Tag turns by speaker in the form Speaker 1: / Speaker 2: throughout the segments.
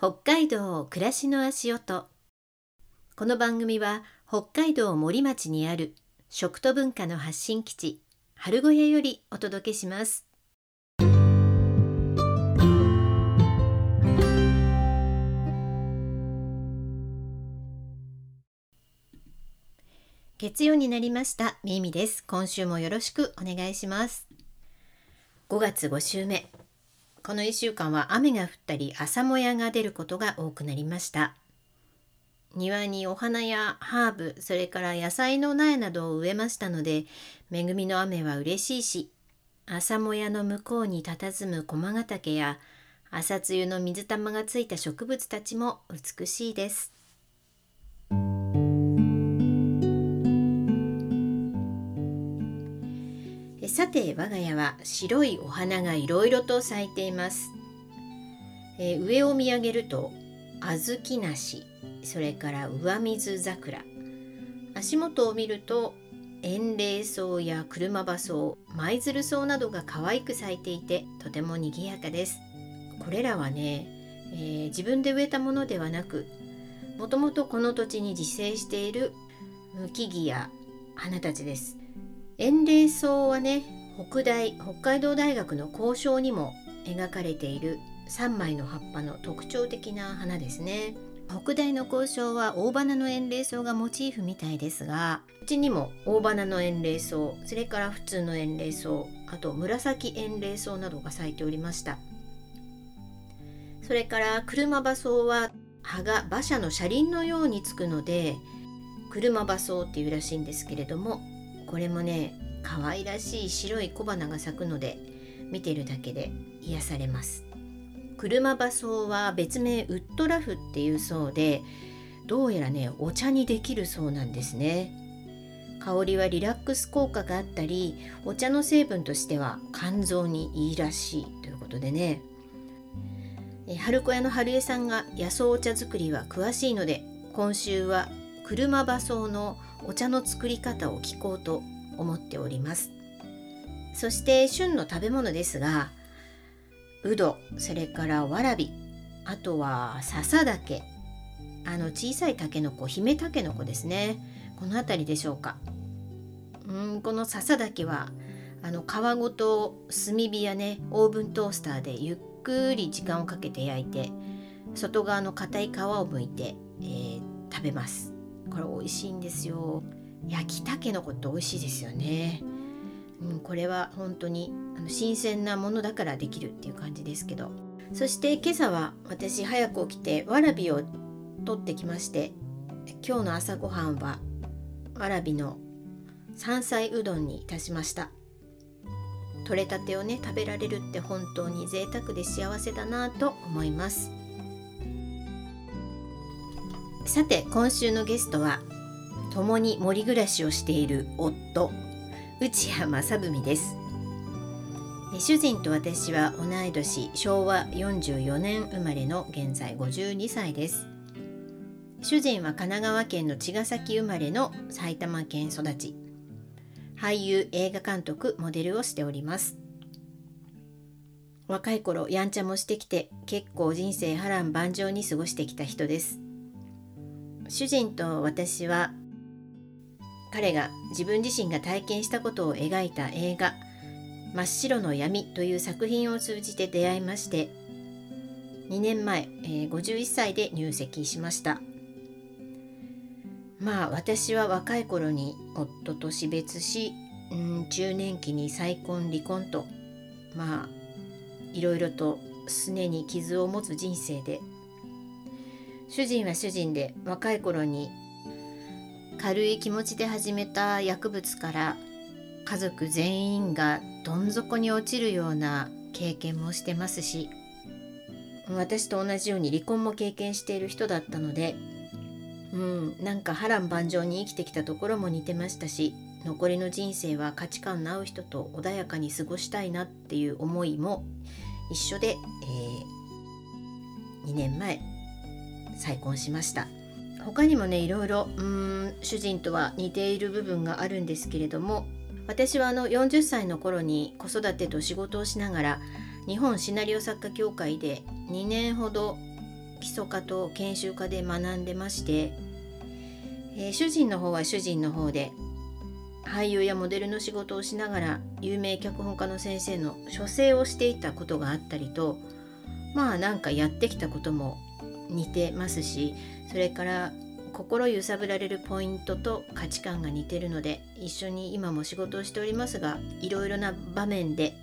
Speaker 1: 北海道暮らしの足音。この番組は北海道森町にある食と文化の発信基地春小屋よりお届けします。月曜になりました。みみです。今週もよろしくお願いします。5月5週目。この1週間は雨が降ったり朝もやが出ることが多くなりました。庭にお花やハーブそれから野菜の苗などを植えましたので恵みの雨は嬉しいし朝もやの向こうに佇む駒ヶ岳や朝露の水玉がついた植物たちも美しいです。さて我が家は白いお花がいろいろと咲いています、え、上を見上げると小豆梨それから上水桜。足元を見ると円霊草や車馬草舞鶴草などが可愛く咲いていてとても賑やかです。これらはね、えー、自分で植えたものではなくもともとこの土地に自生している木々や花たちです。円霊草はね北大北海道大学の交渉にも描かれている3枚の葉っぱの特徴的な花ですね。北大の交渉は大花の円霊草がモチーフみたいですがうちにも大花の円霊草それから普通の円霊草あと紫円霊草などが咲いておりました。それから車馬草は葉が馬車の車輪のようにつくので車馬草っていうらしいんですけれどもこれもね可愛らしい白い小花が咲くので見てるだけで癒されます。車馬草は別名ウッドラフっていうそうでどうやらねお茶にできるそうなんですね。香りはリラックス効果があったりお茶の成分としては肝臓にいいらしいということでね。春子屋の春江さんが野草お茶作りは詳しいので今週は車馬草のお茶の作り方を聞こうと思っております。そして旬の食べ物ですがうどそれからわらびあとは笹竹。あの小さいたけのこ姫たけのこですね。この辺りでしょうか。うんこの笹竹はあの皮ごと炭火やねオーブントースターでゆっくり時間をかけて焼いて外側の硬い皮を剥いて、えー、食べます。これ美味しいんですよ。焼きたけのこって美味しいですよね、うん、これは本当にあの新鮮なものだからできるっていう感じですけど。そして今朝は私早く起きてわらびを取ってきまして今日の朝ごはんはわらびの山菜うどんにいたしました。取れたてをね食べられるって本当に贅沢で幸せだなと思います。さて今週のゲストは共に森暮らしをしている夫内谷正文です。主人と私は同い年昭和44年生まれの現在52歳です。主人は神奈川県の茅ヶ崎生まれの埼玉県育ち。俳優映画監督モデルをしております。若い頃やんちゃもしてきて結構人生波乱万丈に過ごしてきた人です。主人と私は彼が自分自身が体験したことを描いた映画「真っ白の闇」という作品を通じて出会いまして2年前、えー、51歳で入籍しました。まあ私は若い頃に夫と死別し、うん、中年期に再婚離婚とまあいろいろとすねに傷を持つ人生で主人は主人で若い頃に軽い気持ちで始めた薬物から家族全員がどん底に落ちるような経験もしてますし私と同じように離婚も経験している人だったのでうんなんか波乱万丈に生きてきたところも似てましたし残りの人生は価値観の合う人と穏やかに過ごしたいなっていう思いも一緒で、えー、2年前再婚しました。他にもねいろいろうん主人とは似ている部分があるんですけれども私はあの40歳の頃に子育てと仕事をしながら日本シナリオ作家協会で2年ほど基礎科と研修科で学んでまして、えー、主人の方は主人の方で俳優やモデルの仕事をしながら有名脚本家の先生の書生をしていたことがあったりとまあなんかやってきたことも似てますしそれから心揺さぶられるポイントと価値観が似てるので一緒に今も仕事をしておりますがいろいろな場面で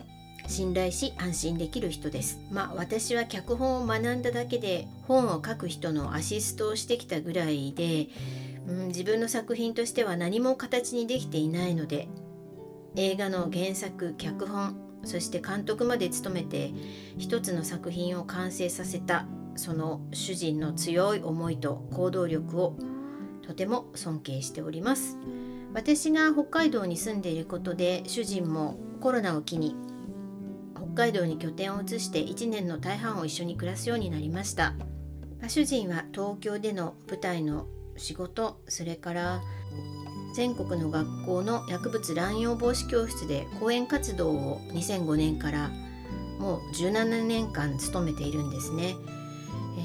Speaker 1: 信頼し安心できる人です。まあ私は脚本を学んだだけで本を書く人のアシストをしてきたぐらいで、うん、自分の作品としては何も形にできていないので映画の原作脚本そして監督まで務めて一つの作品を完成させたその主人の強い思いと行動力をとても尊敬しております。私が北海道に住んでいることで主人もコロナを機に北海道に拠点を移して1年の大半を一緒に暮らすようになりました。主人は東京での舞台の仕事それから全国の学校の薬物乱用防止教室で講演活動を2005年からもう17年間務めているんですね、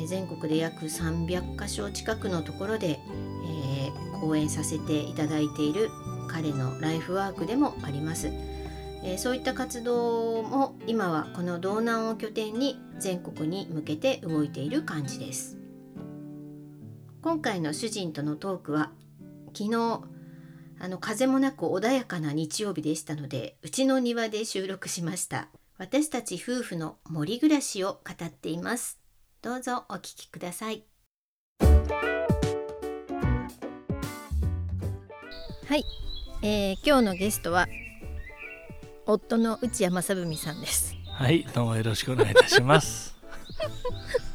Speaker 1: ー、全国で約300カ所近くのところで、えー、講演させていただいている彼のライフワークでもあります。えー、そういった活動も今はこの道南を拠点に全国に向けて動いている感じです。今回の主人とのトークは昨日あの風もなく穏やかな日曜日でしたのでうちの庭で収録しました。私たち夫婦の森暮らしを語っています。どうぞお聞きください。はい、えー、今日のゲストは夫の内山正文さんです。
Speaker 2: はいどうもよろしくお願いいたします。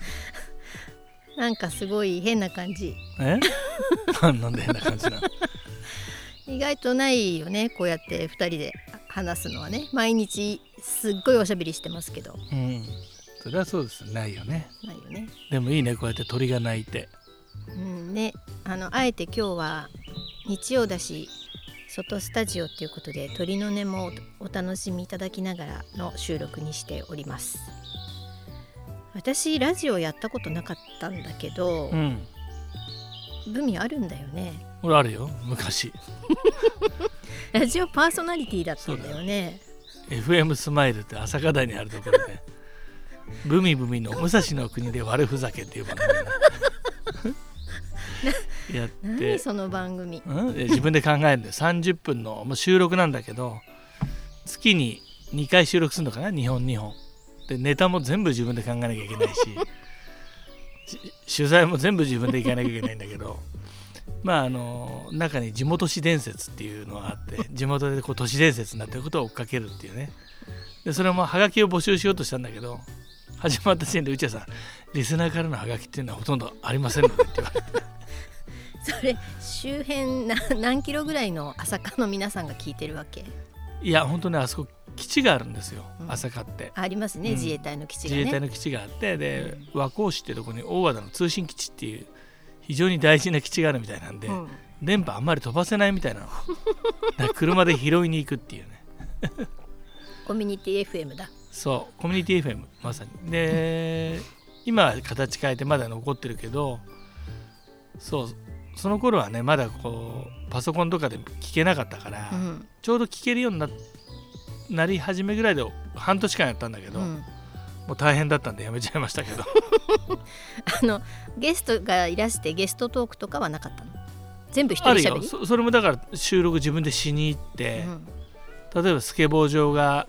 Speaker 1: なんかすごい変な感じ。
Speaker 2: え？なんで変な感じな
Speaker 1: 意外とないよねこうやって2人で話すのはね。毎日すっごいおしゃべりしてますけど。
Speaker 2: うんそれはそうです。ないよね。
Speaker 1: ないよね。
Speaker 2: でもいいねこうやって鳥が鳴いて。
Speaker 1: うんね。あのあえて今日は日曜だし外スタジオっていうことで鳥の音もお楽しみいただきながらの収録にしております。私ラジオやったことなかったんだけど、うん、ブミあるんだよね。
Speaker 2: 俺あるよ昔。
Speaker 1: ラジオパーソナリティだったんだよね。
Speaker 2: FM スマイルって朝霞台にあるところでブミブミの武蔵の国で悪ふざけっていう番組
Speaker 1: やって。その番組、
Speaker 2: うん、自分で考えるんで30分のもう収録なんだけど月に2回収録するのかな？2本2本。でネタも全部自分で考えなきゃいけないし 取材も全部自分で行かなきゃいけないんだけど。まああの中に地元市伝説っていうのがあって地元でこう都市伝説になってることを追っかけるっていうね。でそれもはがきを募集しようとしたんだけど始まった時点で内谷さんリスナーからのハガキっていうのはほとんどありませんのでって言われて。
Speaker 1: それ周辺な何キロぐらいの朝霞の皆さんが聞いてるわけ？
Speaker 2: いや本当ねあそこ基地があるんですよ、うん、朝霞って。
Speaker 1: ありますね、うん、自衛隊の基地が、ね、
Speaker 2: 自衛隊の基地があってで、うん、和光市ってところに大和田の通信基地っていう非常に大事な基地があるみたいなんで、電波あんまり飛ばせないみたいな。の車で拾いに行くっていうね。
Speaker 1: コミュニティ FM だ
Speaker 2: そうコミュニティ FM まさに。で今は形変えてまだ残ってるけどそうその頃はねまだこうパソコンとかで聞けなかったから、うん、ちょうど聞けるようにななり始めぐらいで半年間やったんだけど、うん、もう大変だったんでやめちゃいましたけど。
Speaker 1: あのゲストがいらしてゲストトークとかはなかったの？全部一人しゃべり？
Speaker 2: そそれもだから収録自分でしに行って、うん、例えばスケボー場が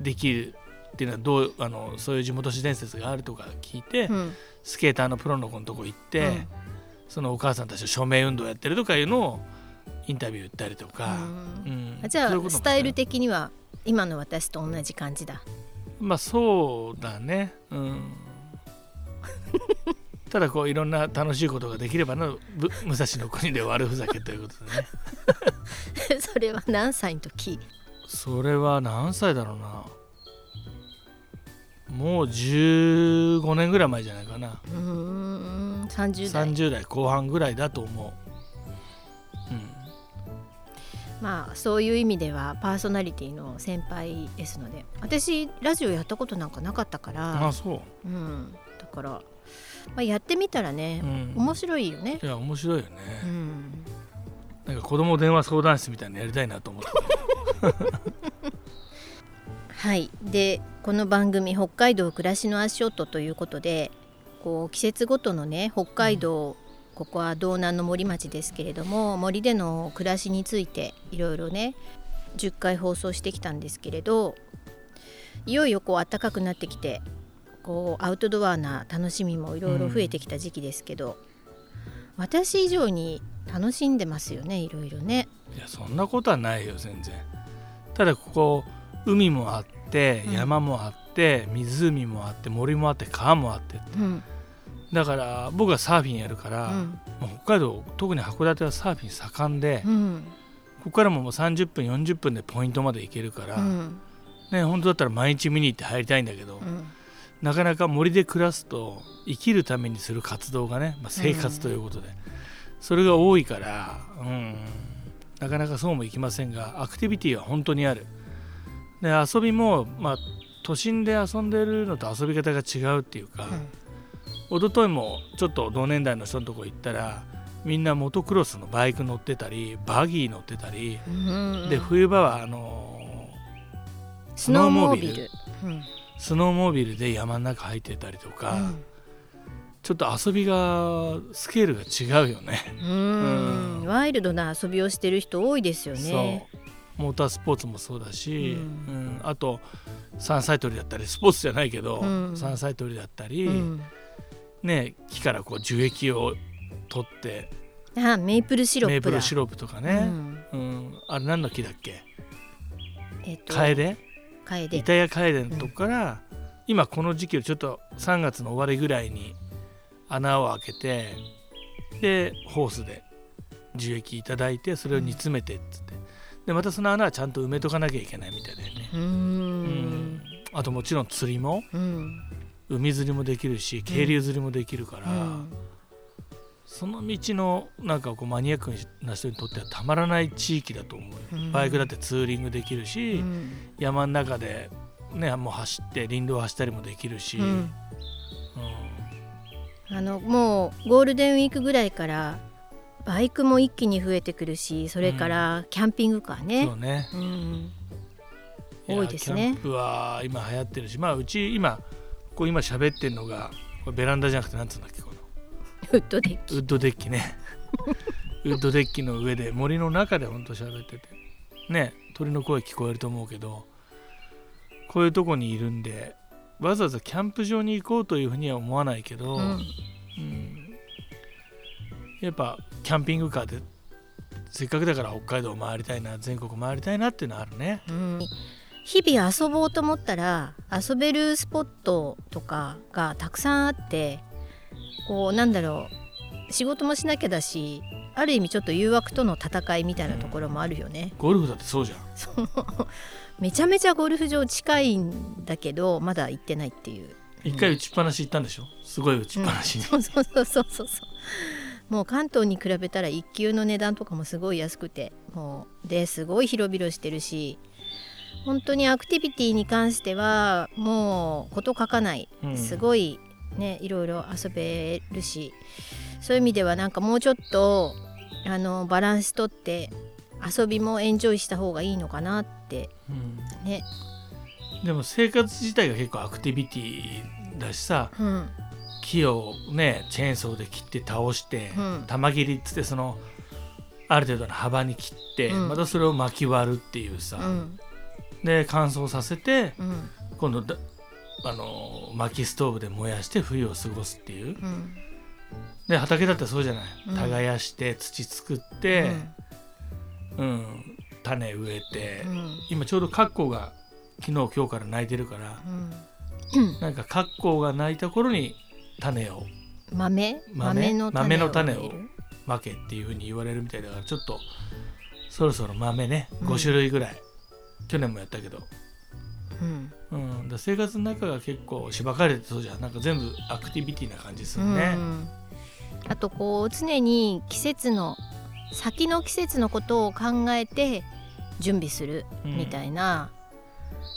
Speaker 2: できるっていうのはどうあのそういう地元市伝説があるとか聞いて、スケーターのプロの子のとこ行って、そのお母さんたちと署名運動やってるとかいうのをインタビューったりとか、
Speaker 1: うん、じゃあスタイル的には今の私と同じ感じだ。
Speaker 2: まあそうだね。うん。ただこういろんな楽しいことができればな武蔵の国で悪ふざけということで
Speaker 1: ね。それは何歳の時？
Speaker 2: それは何歳だろうな。もう15年ぐらい前じゃないかな。
Speaker 1: うん30代。
Speaker 2: 30代後半ぐらいだと思う、うん、
Speaker 1: まあそういう意味ではパーソナリティの先輩ですので私ラジオやったことなんかなかったから
Speaker 2: あそう、
Speaker 1: うん、だからまあ、やってみたらね、
Speaker 2: うん。
Speaker 1: 面白いよね。
Speaker 2: いや面白いよね、
Speaker 1: うん。
Speaker 2: なんか子供電話相談室みたいなのやりたいなと思って
Speaker 1: はい。でこの番組「北海道暮らしの足音」ということでこう季節ごとのね北海道、ここは道南の森町ですけれども森での暮らしについていろいろね10回放送してきたんですけれどいよいよこう暖かくなってきてこうアウトドアな楽しみもいろいろ増えてきた時期ですけど、私以上に楽しんでますよねいろいろね。
Speaker 2: いやそんなことはないよ全然ただここ海もあって
Speaker 1: うん。
Speaker 2: 山もあって、湖もあって森もあって川もあって
Speaker 1: うん。
Speaker 2: だから僕はサーフィンやるから、
Speaker 1: うん。
Speaker 2: もう北海道特に函館はサーフィン盛んで、こ
Speaker 1: うん。
Speaker 2: こからももう30分40分でポイントまで行けるから、
Speaker 1: うん。
Speaker 2: ね本当だったら毎日見に行って入りたいんだけど、
Speaker 1: うん。
Speaker 2: なかなか森で暮らすと生きるためにする活動がね、まあ、生活ということで、それが多いから、うん、なかなかそうもいきませんがアクティビティは本当にある。で遊びも、まあ、都心で遊んでるのと遊び方が違うっていうか、一昨日もちょっと同年代の人のとこ行ったらみんなモトクロスのバイク乗ってたりバギー乗ってたり、
Speaker 1: うん
Speaker 2: で冬場はあの
Speaker 1: スノーモービル。うん。
Speaker 2: スノーモービルで山の中入ってたりとか、ちょっと遊びがスケールが違うよね。
Speaker 1: うん。
Speaker 2: うん。
Speaker 1: ワイルドな遊びをしてる人多いですよね。
Speaker 2: そう。モータースポーツもそうだし、
Speaker 1: う
Speaker 2: うん。あと山菜採りだったりスポーツじゃないけど、
Speaker 1: うん。
Speaker 2: 山菜採りだったり、
Speaker 1: うん。
Speaker 2: ね、木からこう樹液を取って
Speaker 1: あメイプルシロップだ。
Speaker 2: メープルシロップとか
Speaker 1: う
Speaker 2: ね、
Speaker 1: ん。
Speaker 2: うん。あれ何の木だっけ？
Speaker 1: えっと
Speaker 2: カエデ？
Speaker 1: カエデ。
Speaker 2: 板やカエデのとこから、今この時期をちょっと3月の終わりぐらいに穴を開けてでホースで樹液いただいてそれを煮詰めてっつって。でまたその穴はちゃんと埋めとかなきゃいけないみたいだよね。
Speaker 1: う
Speaker 2: ん。ん。あともちろん釣りも
Speaker 1: うん。
Speaker 2: 海釣りもできるし渓流釣りもできるから、
Speaker 1: うん。
Speaker 2: その道のなんかこうマニアックな人にとってはたまらない地域だと思うよ、
Speaker 1: うん。
Speaker 2: バイクだってツーリングできるし、
Speaker 1: うん。
Speaker 2: 山の中でねもう走って林道を走ったりもできるし、
Speaker 1: うん。
Speaker 2: うん
Speaker 1: あのもうゴールデンウィークぐらいからバイクも一気に増えてくるしそれからキャンピングカーね。
Speaker 2: そう。ね。
Speaker 1: うん。多いですね。
Speaker 2: キャンプは今流行ってるしまあうち今こう今喋ってるのがこれベランダじゃなくてなんつうんだっけこの。
Speaker 1: ウッドデッキ。
Speaker 2: ウッドデッキね。ウッドデッキの上で森の中でほんと喋ってて。ね鳥の声聞こえると思うけどこういうとこにいるんでわざわざキャンプ場に行こうというふうには思わないけど、
Speaker 1: うん
Speaker 2: うんやっぱキャンピングカーでせっかくだから北海道を回りたいな全国回りたいなっていうのはあるね。
Speaker 1: うん日々遊ぼうと思ったら遊べるスポットとかがたくさんあってこうなんだろう仕事もしなきゃだしある意味ちょっと誘惑との戦いみたいなところもあるよね。
Speaker 2: ゴルフだってそうじゃん。
Speaker 1: めちゃめちゃゴルフ場近いんだけどまだ行ってないっていう。
Speaker 2: 一回打ちっぱなし行ったんでしょ？すごい打ちっぱなし
Speaker 1: うそうそうそうそうそう。もう関東に比べたら一級の値段とかもすごい安くて。もうですごい広々してるし。本当にアクティビティに関してはもうこと書かない、
Speaker 2: うん。
Speaker 1: すごいねいろいろ遊べるし。そういう意味ではなんかもうちょっとあのバランスとって遊びもエンジョイした方がいいのかなって。
Speaker 2: うん。
Speaker 1: ね。
Speaker 2: でも生活自体が結構アクティビティだしさ
Speaker 1: うん。
Speaker 2: 木をねチェーンソーで切って倒して、
Speaker 1: うん。
Speaker 2: 玉切りっつってそのある程度の幅に切って、
Speaker 1: うん。
Speaker 2: またそれを巻き割るっていうさ、
Speaker 1: うん。
Speaker 2: で乾燥させて
Speaker 1: うん。
Speaker 2: 今度だあの薪ストーブで燃やして冬を過ごすっていう。
Speaker 1: うん。
Speaker 2: で畑だってそうじゃない、
Speaker 1: うん。
Speaker 2: 耕して土作って、うん。種植えて、
Speaker 1: うん。
Speaker 2: 今ちょうどカッコウが昨日今日から鳴いてるから
Speaker 1: うん。
Speaker 2: なんかカッコウが鳴いた頃に種を
Speaker 1: 豆？
Speaker 2: 豆？
Speaker 1: の
Speaker 2: 豆の種をまけっていう風に言われるみたいだからちょっとそろそろ豆ね
Speaker 1: うん。
Speaker 2: 5種類ぐらい、去年もやったけど、
Speaker 1: うん。
Speaker 2: うん、だ生活の中が結構しばかれてそうじゃん。なんか全部アクティビティな感じするね。
Speaker 1: う。ん。あとこう常に季節の先の季節のことを考えて準備するみたいな、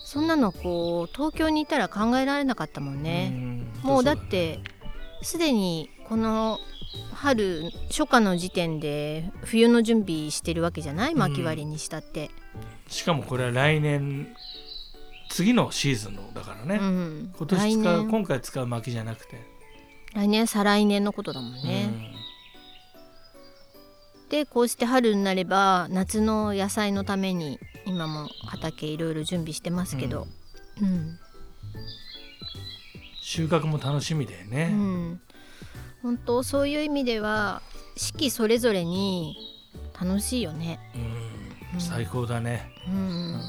Speaker 1: そんなのこう東京にいたら考えられなかったもんね、
Speaker 2: ん。
Speaker 1: もうだってすでにこの春初夏の時点で冬の準備してるわけじゃない？薪割りにしたって、
Speaker 2: しかもこれは来年次のシーズンのだからね、
Speaker 1: うん。
Speaker 2: 今年
Speaker 1: 来
Speaker 2: 使う
Speaker 1: 年。
Speaker 2: 今回使う薪じゃなくて、
Speaker 1: 来年再来年のことだもんね、でこうして春になれば夏の野菜のために今も畑いろいろ準備してますけど、うん。
Speaker 2: 収穫も楽しみだよ
Speaker 1: う
Speaker 2: ね、
Speaker 1: ん。本当そういう意味では四季それぞれに楽しいよね。
Speaker 2: うん。
Speaker 1: うん。
Speaker 2: 最高だね、
Speaker 1: うん。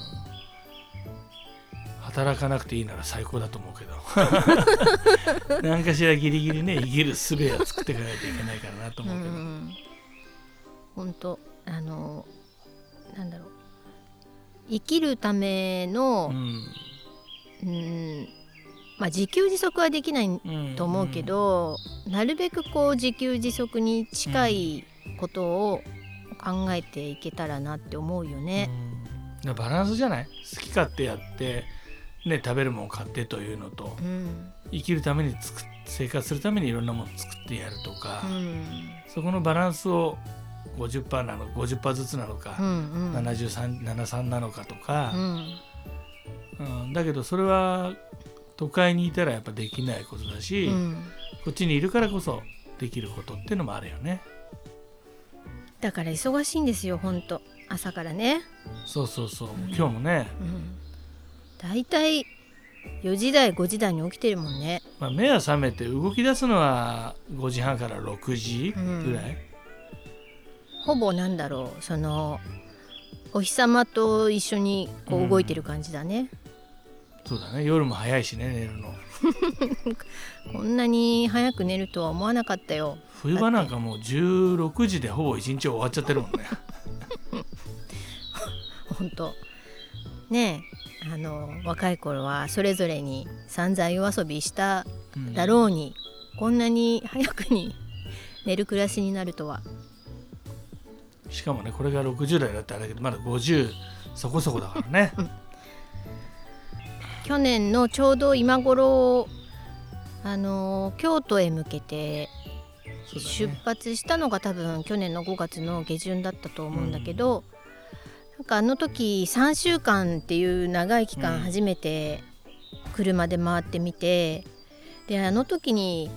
Speaker 2: 働かなくていいなら最高だと思うけど。何かしらギリギリね生きる術は作っていかないといけないからなと
Speaker 1: う
Speaker 2: 思うけど、
Speaker 1: ん本当あのなんだろう。生きるための、
Speaker 2: うん。
Speaker 1: うんまあ、自給自足はできない
Speaker 2: うん
Speaker 1: と思うけど、なるべくこう自給自足に近いことを考えていけたらなって思うよ
Speaker 2: うん
Speaker 1: ね。
Speaker 2: うん。バランスじゃない？好き勝手やって、ね、食べるものを買ってというのと
Speaker 1: うん。
Speaker 2: 生きるためにつく生活するためにいろんなもの作ってやるとか、
Speaker 1: うん。
Speaker 2: そこのバランスを50%なの50%ずつなのか、
Speaker 1: うんうん。
Speaker 2: 73なのかとか。
Speaker 1: う、ん。
Speaker 2: うん。だけどそれは都会にいたらやっぱできないことだし、
Speaker 1: うん。
Speaker 2: こっちにいるからこそできることっていうのもあるよね。
Speaker 1: だから忙しいんですよ本当。朝からね。
Speaker 2: そうそうそう、
Speaker 1: ん。
Speaker 2: 今日もね、
Speaker 1: うん、だいたい4時台5時台に起きてるもんね。
Speaker 2: まあ、目が覚めて動き出すのは5時半から6時ぐらい、
Speaker 1: ほぼなんだろうそのお日様と一緒にこ
Speaker 2: う
Speaker 1: うん動いてる感じだね。
Speaker 2: そうだね夜も早いしね寝るの
Speaker 1: こんなに早く寝るとは思わなかったよ。
Speaker 2: 冬場なんかもう16時でほぼ一日終わっちゃってるもんね
Speaker 1: 本当ねえあの若い頃はそれぞれに散々夜遊びした
Speaker 2: うん
Speaker 1: だろうに、こんなに早くに寝る暮らしになるとは。
Speaker 2: しかもねこれが60代だったらあれだけどまだ50そこそこだからね。
Speaker 1: 去年のちょうど今頃あの京都へ向けて出発したのが多分去年の5月の下旬だったと思うんだけど、なんかあの時3週間っていう長い期
Speaker 2: うん
Speaker 1: 間初めて車で回ってみて、であの時に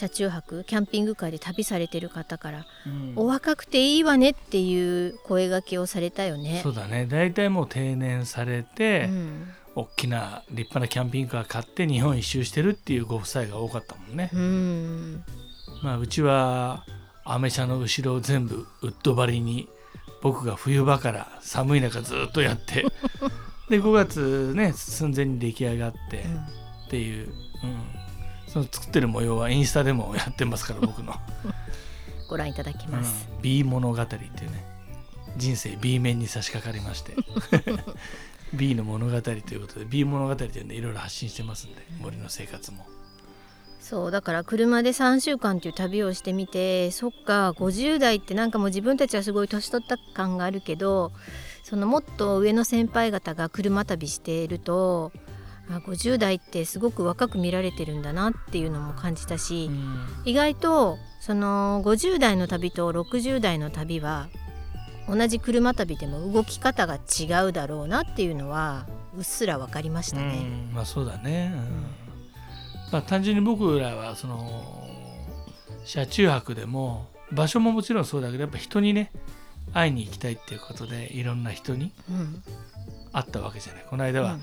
Speaker 1: 車中泊キャンピングカーで旅されてる方から
Speaker 2: うん「
Speaker 1: お若くていいわね」っていう声掛けをされたよね。
Speaker 2: そ。うだね。大体もう定年されて、
Speaker 1: うん。
Speaker 2: 大きな立派なキャンピングカー買って日本一周してるっていうご夫妻が多かったもんね、
Speaker 1: うん。
Speaker 2: まあうちはアメ車の後ろを全部ウッド張りに僕が冬場から寒い中ずっとやって で5月ね寸前に出来上がってっていう、うん、その作ってる模様はインスタでもやってますから僕の
Speaker 1: ご覧いただき「ます。
Speaker 2: うん、B 物語」っていうね人生 B 面に差し掛かりまして B の物語ということで B 物語っていうんでいろいろ発信してますんで森の生活も。
Speaker 1: そうだから車で3週間っていう旅をしてみてそっか50代ってなんかもう自分たちはすごい年取った感があるけどそのもっと上の先輩方が車旅しているとあ50代ってすごく若く見られてるんだなっていうのも感じたし、
Speaker 2: うん。
Speaker 1: 意外とその50代の旅と60代の旅は同じ車旅でも動き方が違うだろうなっていうのはうっすら分かりましたね。
Speaker 2: うん。まあそうだね、うん。まあ、単純に僕らはその車中泊でも場所ももちろんそうだけどやっぱ人にね会いに行きたいっていうことでいろんな人に
Speaker 1: うん。
Speaker 2: 会ったわけじゃない。この間は、
Speaker 1: うん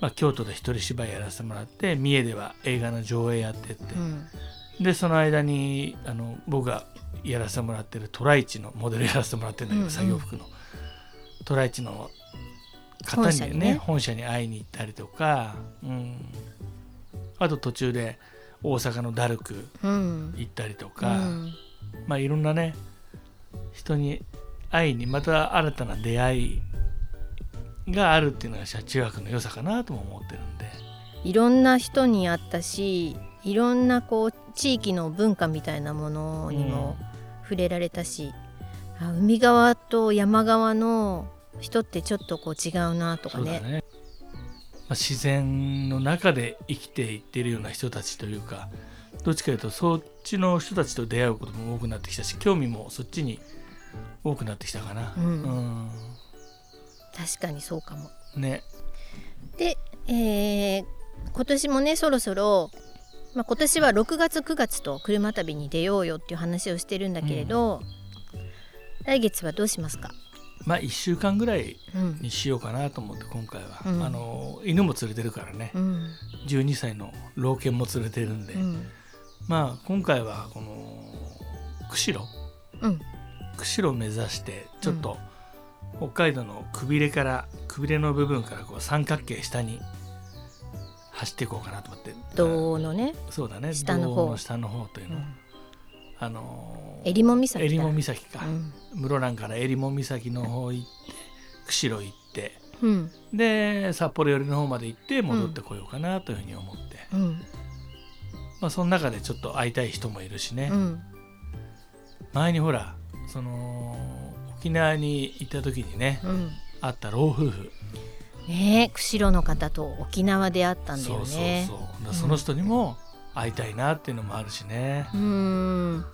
Speaker 2: まあ、京都で一人芝居やらせてもらって三重では映画の上映やってって、
Speaker 1: うん。
Speaker 2: でその間にあの僕がやらせてもらってるトライチのモデルやらせてもらってるんだけど、
Speaker 1: うんうん。
Speaker 2: 作業服の。トライチの方にね
Speaker 1: 本社にね。
Speaker 2: 本社に会いに行ったりとか、うん、あと途中で大阪のダルク
Speaker 1: うん。
Speaker 2: 行ったりと
Speaker 1: う
Speaker 2: か、
Speaker 1: ん。
Speaker 2: まあいろんなね人に会いにまた新たな出会いがあるっていうのが車中泊の良さかなとも思ってるんで。
Speaker 1: いろんな人に会ったしいろんなこう地域の文化みたいなものにも触れられたし、あ海側と山側の人ってちょっとこう違うなとかね。
Speaker 2: そうだね、まあ、自然の中で生きていってるような人たちというかどっちかというとそっちの人たちと出会うことも多くなってきたし興味もそっちに多くなってきたかな。
Speaker 1: うん。
Speaker 2: うん
Speaker 1: 確かにそうかも。
Speaker 2: ね。
Speaker 1: で、えー今年もねそろそろ、まあ、今年は6月9月と車旅に出ようよっていう話をしてるんだけれど、来月はどうしますか、
Speaker 2: まあ1週間ぐらい
Speaker 1: うん。
Speaker 2: にしようかなと思って今回は、
Speaker 1: うん。
Speaker 2: あの犬も連れてるからね、
Speaker 1: うん。
Speaker 2: 12歳の老犬も連れてるんで、
Speaker 1: うん。
Speaker 2: まあ今回はこの釧路？
Speaker 1: うん。
Speaker 2: 釧路を目指してちょっと北海道のくびれからくびれの部分からこう三角形下に走っていこうかなと思って。
Speaker 1: 道のね、
Speaker 2: そうだね。
Speaker 1: 下の方。
Speaker 2: 道下の方というの、あのー
Speaker 1: えりも岬だ
Speaker 2: えりも岬か、
Speaker 1: うん。
Speaker 2: 室蘭からえりも岬の方行って釧路行って。
Speaker 1: うん。
Speaker 2: で札幌寄りの方まで行って戻ってこようかなというふうに思って、
Speaker 1: うん。
Speaker 2: まあその中でちょっと会いたい人もいるしね、
Speaker 1: うん。
Speaker 2: 前にほらその沖縄に行った時にね
Speaker 1: うん。
Speaker 2: 会った老夫婦。
Speaker 1: ねえ釧路の方と沖縄で会ったんだよ
Speaker 2: そうそう
Speaker 1: ね
Speaker 2: そう。その人にも会いたいなっていうのもあるしね、
Speaker 1: うーん。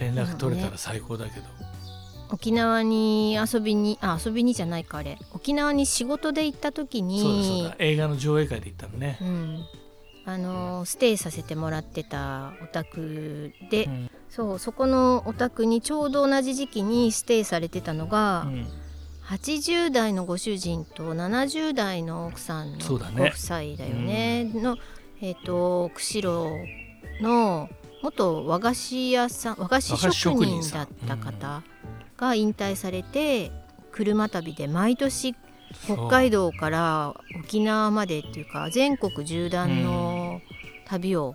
Speaker 2: 連絡取れたら最高だけど、
Speaker 1: 沖縄に遊びにあ遊びにじゃないかあれ。沖縄に仕事で行った時に
Speaker 2: そうだそうだ。映画の上映会で行ったのね。
Speaker 1: う、ん、あのステイさせてもらってたお宅で、
Speaker 2: うん
Speaker 1: そうそこのお宅にちょうど同じ時期にステイされてたのが、
Speaker 2: うん。
Speaker 1: 80代のご主人と70代の奥さんのご夫妻だよね。の、えっ、と釧路の元和菓子屋さん和菓子職
Speaker 2: 職人
Speaker 1: だった方が引退されて、車旅で毎年北海道から沖縄までっていうか全国縦断の旅を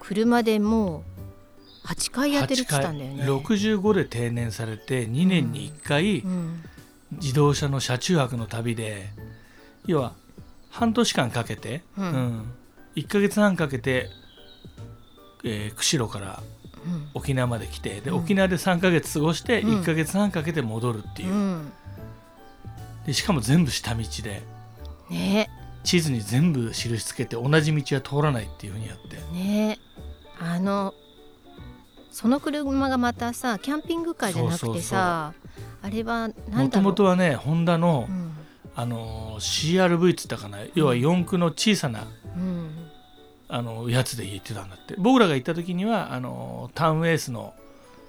Speaker 1: 車でもう8回やってるって言ったんだよね。
Speaker 2: 65で定年されて2年に1回
Speaker 1: うん。
Speaker 2: 自動車の車中泊の旅で要は半年間かけて、
Speaker 1: うん。
Speaker 2: 1ヶ月半かけて、えー釧路から
Speaker 1: うん。
Speaker 2: 沖縄まで来てで
Speaker 1: うん。
Speaker 2: 沖縄で3ヶ月過ごして
Speaker 1: うん。
Speaker 2: 1ヶ月半かけて戻るっていう、
Speaker 1: うん。
Speaker 2: でしかも全部下道で
Speaker 1: ね。
Speaker 2: 地図に全部印つけて同じ道は通らないっていうふうにやって。
Speaker 1: ね。あのその車がまたさキャンピングカーじゃなくてさあれはな
Speaker 2: もともとはねホンダの、
Speaker 1: うん。
Speaker 2: あのー CRV っつったかな？要は四駆の小さな
Speaker 1: うん。
Speaker 2: あのやつで言ってたんだって。僕らが行った時にはあのタウンエースの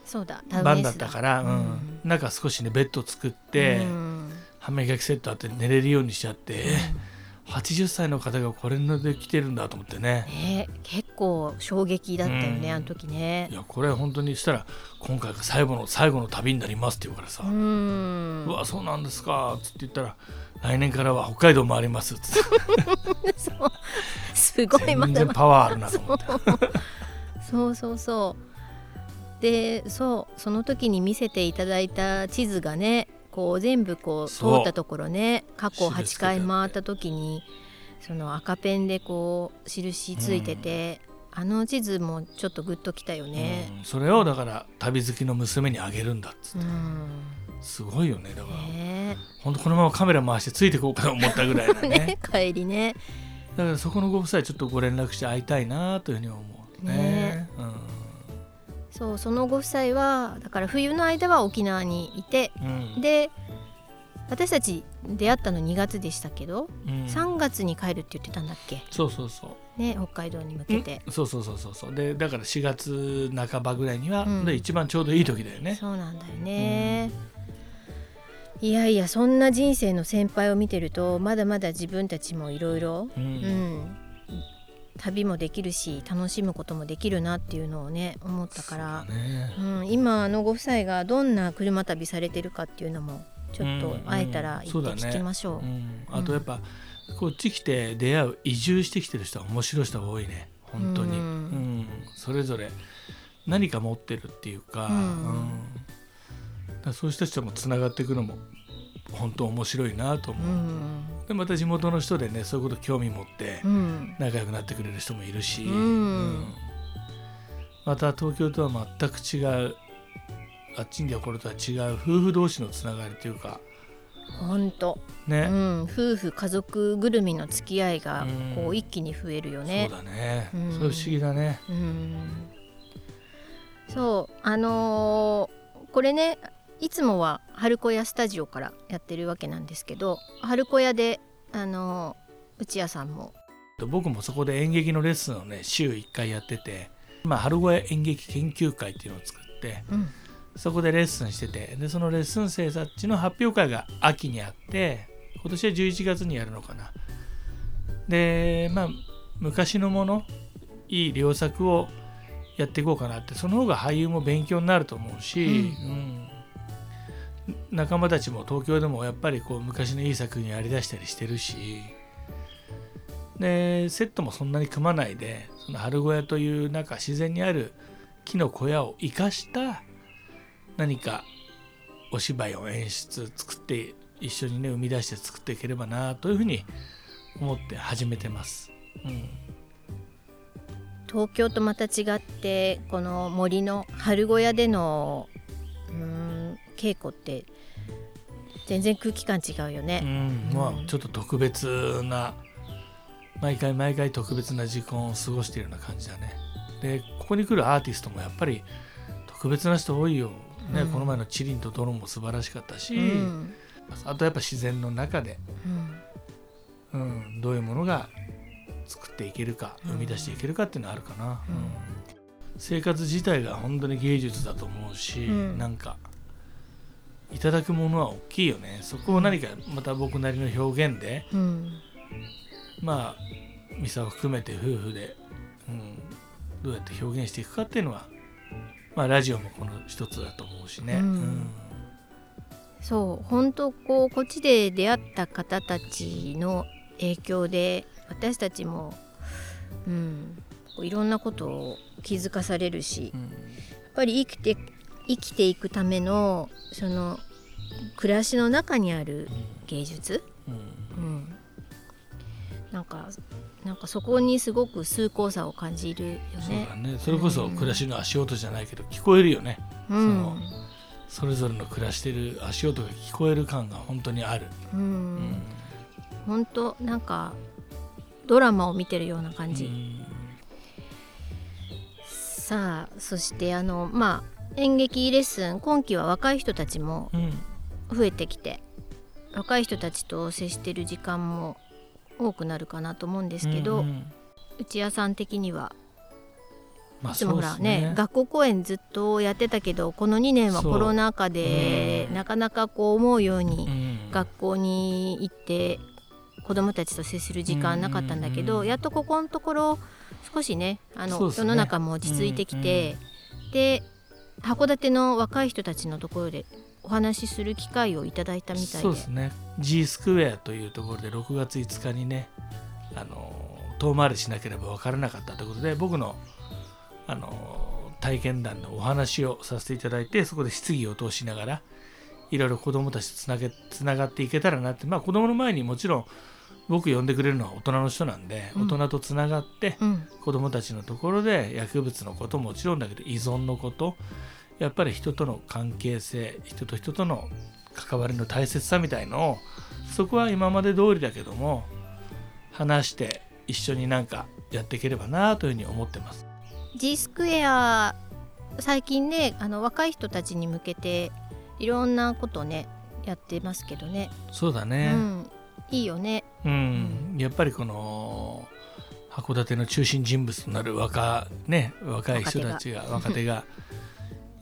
Speaker 1: そうだ
Speaker 2: バンだったから、
Speaker 1: う
Speaker 2: うん。ん中少しねベッド作って、
Speaker 1: うん。
Speaker 2: 歯磨きセットあって寝れるようにしちゃって、80歳の方がこれで来てるんだと思ってね。
Speaker 1: ね結構衝撃だったよね、
Speaker 2: うん。
Speaker 1: あの時ね。
Speaker 2: いやこれ本当にしたら今回が最後の最後の旅になりますって言うからさ。
Speaker 1: う、ん。
Speaker 2: うわそうなんですか。っつって言ったら来年からは北海道回りますっつって。
Speaker 1: そう。すごいま
Speaker 2: 全
Speaker 1: だまだ。
Speaker 2: 然パワーあるなと思って。
Speaker 1: そうそうそう。でそう。その時に見せていただいた地図がねこう全部こう通ったところね過去8
Speaker 2: 印つけてあって
Speaker 1: 回回った時にその赤ペンでこう印ついてて、あの地図もちょっとグッときたよね。
Speaker 2: うんそれをだから旅好きの娘にあげるんだっつって。
Speaker 1: うん。
Speaker 2: すごいよねだから、
Speaker 1: ね。
Speaker 2: 本当このままカメラ回してついてこうかと思ったぐらいだね。
Speaker 1: ね 帰りね。
Speaker 2: だからそこのご夫妻ちょっとご連絡して会いたいなというふうに思うね。
Speaker 1: ね。そうそのご夫妻はだから冬の間は沖縄にいて
Speaker 2: うんうん。
Speaker 1: で私たち出会ったの2月でしたけど、
Speaker 2: うん。
Speaker 1: 3月に帰るって言ってたんだっけ？
Speaker 2: そうそうそう。
Speaker 1: ね北海道に向けて、
Speaker 2: うんそうそうそうそうそう。でだから4月半ばぐらいには、
Speaker 1: うん。
Speaker 2: で一番ちょうどいい時だよね。
Speaker 1: そうなんだよね、いやいやそんな人生の先輩を見てるとまだまだ自分たちもいろいろ
Speaker 2: うん。
Speaker 1: うん旅もできるし楽しむこともできるなっていうのをね思ったから、
Speaker 2: ね。
Speaker 1: うん、今あのご夫妻がどんな車旅されてるかっていうのもちょっと会えたら行って聞きましょう。
Speaker 2: うん、あとやっぱ、こっち来て出会う移住してきてる人は面白い人が多いね。本当に、
Speaker 1: う
Speaker 2: うん。んそれぞれ何か持ってるっていうか,、
Speaker 1: うん。
Speaker 2: だからそういう人たちともつながっていくのも本当面白いなと思う、
Speaker 1: うん。
Speaker 2: でまた地元の人でねそういうこと興味持って
Speaker 1: うん。
Speaker 2: 仲良くなってくれる人もいるし、
Speaker 1: うん。
Speaker 2: また東京とは全く違うあっちにはこれとは違う夫婦同士のつながりというか。
Speaker 1: ほんと、
Speaker 2: ね、
Speaker 1: うん、夫婦家族ぐるみの付き合いが
Speaker 2: うん。
Speaker 1: こう一気に増えるよね。
Speaker 2: そうだね、
Speaker 1: うん。
Speaker 2: そういう不思議だね。
Speaker 1: うん。そう。あのーこれねいつもは春小屋スタジオからやってるわけなんですけど春小屋であのー内屋さんも。
Speaker 2: で僕もそこで演劇のレッスンをね週1回やってて、まあ、春小屋演劇研究会っていうのを作って
Speaker 1: うん
Speaker 2: そこでレッスンしててでそのレッスン生たちの発表会が秋にあって今年は11月にやるのかな。でまあ昔のものいい良作をやっていこうかなってその方が俳優も勉強になると思うし、うん。仲間たちも東京でもやっぱりこう昔のいい作品やりだしたりしてるしでセットもそんなに組まないでその春小屋というなんか自然にある木の小屋を生かした何かお芝居を演出作って一緒にね生み出して作っていければなというふうに思って始めてます。うん
Speaker 1: 東京とまた違ってこの森の春小屋でのうーん稽古って全然空気感違うよ
Speaker 2: う
Speaker 1: ね。
Speaker 2: ん、まあちょっと特別な毎回毎回特別な時間を過ごしているような感じだね。でここに来るアーティストもやっぱり特別な人多いよ。ね、
Speaker 1: うん。
Speaker 2: この前の「チリンとドロン」も素晴らしかったし、
Speaker 1: うん。
Speaker 2: あとやっぱ自然の中で、
Speaker 1: うん。
Speaker 2: うん、どういうものが作っていけるか生み出していけるかっていうのはあるかな、生活自体が本当に芸術だと思うし、
Speaker 1: うん。
Speaker 2: なんかいただくものは大きいよね。そこを何かまた僕なりの表現で
Speaker 1: うん。
Speaker 2: まあミサを含めて夫婦で、うん、どうやって表現していくかっていうのはまあラジオもこの一つだと思うしね、
Speaker 1: うん。そう本当こうこっちで出会った方たちの影響で私たちも、うん、いろんなことを気づかされるし
Speaker 2: うん。
Speaker 1: やっぱり生きて生きていくためのその暮らしの中にある芸術、
Speaker 2: うん。
Speaker 1: うん、なんかなんかそこにすごく崇高さを感じるよ
Speaker 2: そう
Speaker 1: ね
Speaker 2: だ。ね。それこそ暮らしの足音じゃないけど聞こえるよね。
Speaker 1: うん。
Speaker 2: それぞれの暮らしてる足音が聞こえる感が本当にある、
Speaker 1: う
Speaker 2: うん
Speaker 1: ん、本当なんかドラマを見てるような感じ。
Speaker 2: うん。
Speaker 1: さあそしてあのまあ演劇レッスン今期は若い人たちも
Speaker 2: うん。
Speaker 1: 増えてきて若い人たちと接してる時間も多くなるかなと思うんですけど、
Speaker 2: うんうん。
Speaker 1: 内屋さん的には？
Speaker 2: まあ
Speaker 1: いつもほら
Speaker 2: そうっす
Speaker 1: ね。学校公演ずっとやってたけどこの2年はコロナ禍で
Speaker 2: うん。
Speaker 1: なかなかこう思うよう
Speaker 2: う
Speaker 1: に
Speaker 2: ん。
Speaker 1: 学校に行って子どもたちと接する時間なかったんだけど、
Speaker 2: うん。
Speaker 1: やっとここのところ少しねあの
Speaker 2: ね。
Speaker 1: 世の中も落ち着いてきて、で函館の若い人たちのところでお話しする機会をいただいたみたいで。
Speaker 2: そうですね。G スクエアというところで6月5日にねあの遠回りしなければ分からなかったということで僕のあの体験談のお話をさせていただいてそこで質疑を通しながらいろいろ子どもたちとつなげつながっていけたらなってまあ子どもの前にもちろん僕呼んでくれるのは大人の人なんで、
Speaker 1: うん。
Speaker 2: 大人とつながって
Speaker 1: うん。
Speaker 2: 子どもたちのところで薬物のこともちろんだけど依存のことやっぱり人との関係性人と人との関わりの大切さみたいのをそこは今まで通りだけども話して一緒になんかやっていければなというふうに思ってます。
Speaker 1: G スクエア最近ねあの若い人たちに向けていろんなことねやってますけどね、
Speaker 2: そうだ
Speaker 1: う
Speaker 2: ね、
Speaker 1: ん、いいよね。
Speaker 2: うん。やっぱりこの函館の中心人物となる若,、ね、若い人たちが。若手が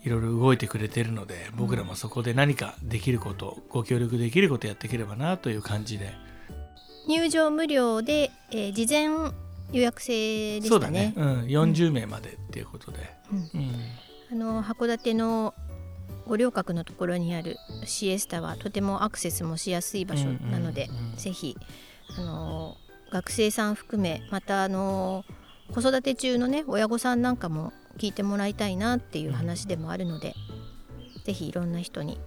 Speaker 2: いろいろ動いてくれてるので僕らもそこで何かできることご協力できることやっていければなという感じで。
Speaker 1: 入場無料で、えー事前予約制で
Speaker 2: そうだ
Speaker 1: したね。
Speaker 2: ね、うん、40名までっていうことで、
Speaker 1: あの函館の五稜郭のところにあるシエスタはとてもアクセスもしやすい場所なので、ぜひあの学生さん含めまたあの子育て中のね親御さんなんかも聞いてもらいたいなっていう話でもあるので、ぜひいろんな人に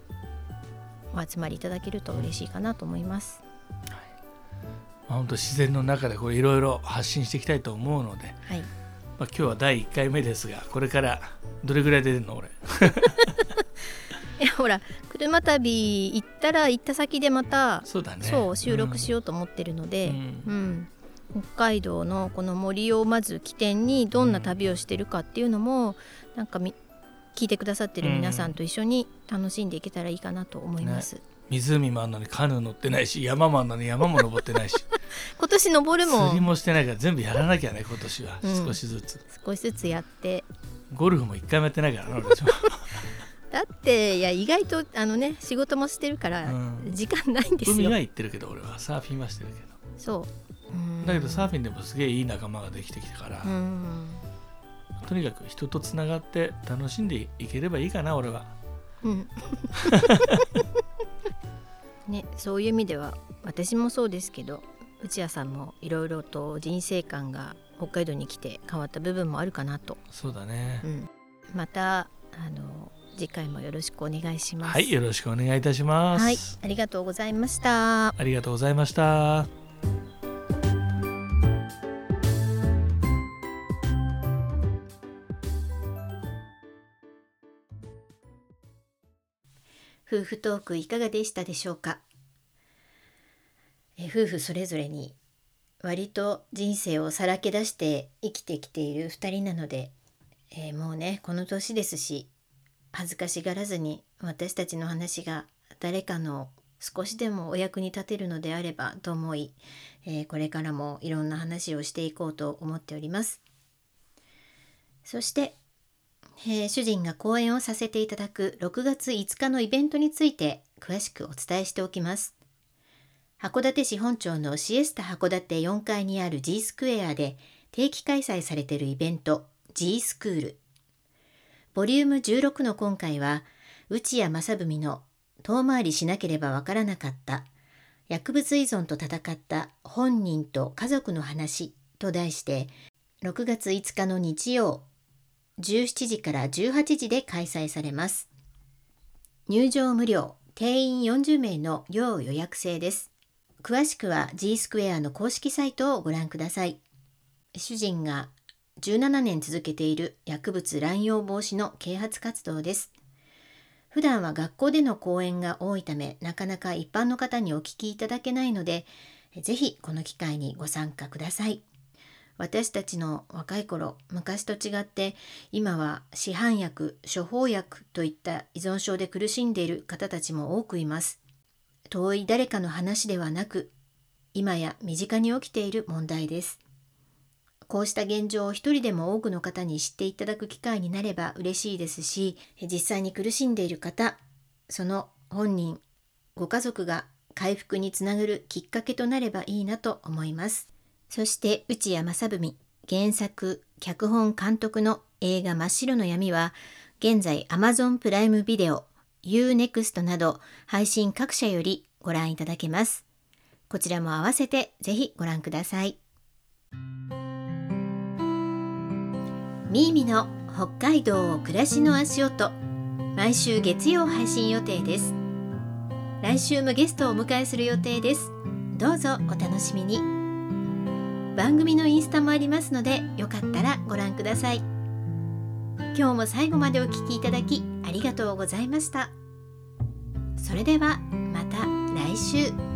Speaker 1: お集まりいただけると嬉しいかなと思います。
Speaker 2: まあ、本当自然の中でこれいろいろ発信していきたいと思うので、
Speaker 1: はい、
Speaker 2: まあ、今日は第1回目ですがこれからどれぐらい出てるの俺？
Speaker 1: いやほら車旅行ったら行った先でまた
Speaker 2: そうだね。
Speaker 1: そう収録しようと思ってるので、
Speaker 2: う
Speaker 1: うんん北海道のこの森をまず起点にどんな旅をしてるかっていうのも、なんかみ聞いてくださってる皆さんと一緒に楽しんでいけたらいいかなと思います、
Speaker 2: 湖もあんのにカヌー乗ってないし山もあんのに山も登ってないし。
Speaker 1: 今年登るも。
Speaker 2: 釣りもしてないから全部やらなきゃね今年は、
Speaker 1: うん。
Speaker 2: 少しずつ。
Speaker 1: 少しずつやって。
Speaker 2: ゴルフも一回もやってないからな俺たちも。
Speaker 1: だっていや意外とあのね仕事もしてるから
Speaker 2: うん。
Speaker 1: 時間ないんですよ、
Speaker 2: 海は行ってるけど俺はサーフィンはしてるけど。
Speaker 1: そう。うん
Speaker 2: だけどサーフィンでもすげえいい仲間ができてきたから、
Speaker 1: うん。
Speaker 2: とにかく人とつながって楽しんでいければいいかな俺は。
Speaker 1: うん。ねそういう意味では私もそうですけど内谷さんもいろいろと人生観が北海道に来て変わった部分もあるかなと、
Speaker 2: そうだね。
Speaker 1: う、ん、またあの次回もよろしくお願いします。
Speaker 2: はいよろしくお願いいたします、
Speaker 1: はい、ありがとうございました。
Speaker 2: ありがとうございました
Speaker 1: 夫婦トークいかがでしたでしょうか？え夫婦それぞれに割と人生をさらけ出して生きてきている2人なので、えーもうねこの年ですし恥ずかしがらずに私たちの話が誰かの少しでもお役に立てるのであればと思い、えーこれからもいろんな話をしていこうと思っております。そしてえー主人が講演をさせていただく6月5日のイベントについて詳しくお伝えしておきます。函館市本町のシエスタ函館4階にある G スクエアで定期開催されているイベント G スクール。ボリューム16の今回は内谷正文の遠回りしなければわからなかった薬物依存と戦った本人と家族の話と題して6月5日の日曜17時から18時で開催されます。入場無料、定員40名の要予約制です。詳しくは G スクエアの公式サイトをご覧ください。主人が17年続けている薬物乱用防止の啓発活動です。普段は学校での講演が多いため、なかなか一般の方にお聞きいただけないので、ぜひこの機会にご参加ください。私たちの若い頃昔と違って今は市販薬処方薬といった依存症で苦しんでいる方たちも多くいます。遠い誰かの話ではなく今や身近に起きている問題です。こうした現状を一人でも多くの方に知っていただく機会になれば嬉しいですし実際に苦しんでいる方その本人ご家族が回復につながるきっかけとなればいいなと思います。そして内谷正文原作脚本監督の映画真っ白の闇は現在 Amazon プライムビデオ UNEXT など配信各社よりご覧いただけます。こちらも合わせてぜひご覧ください。みーみの北海道暮らしの足音。毎週月曜配信予定です。来週もゲストをお迎えする予定です。どうぞお楽しみに。番組のインスタもありますのでよかったらご覧ください。今日も最後までお聴きいただきありがとうございました。それではまた来週。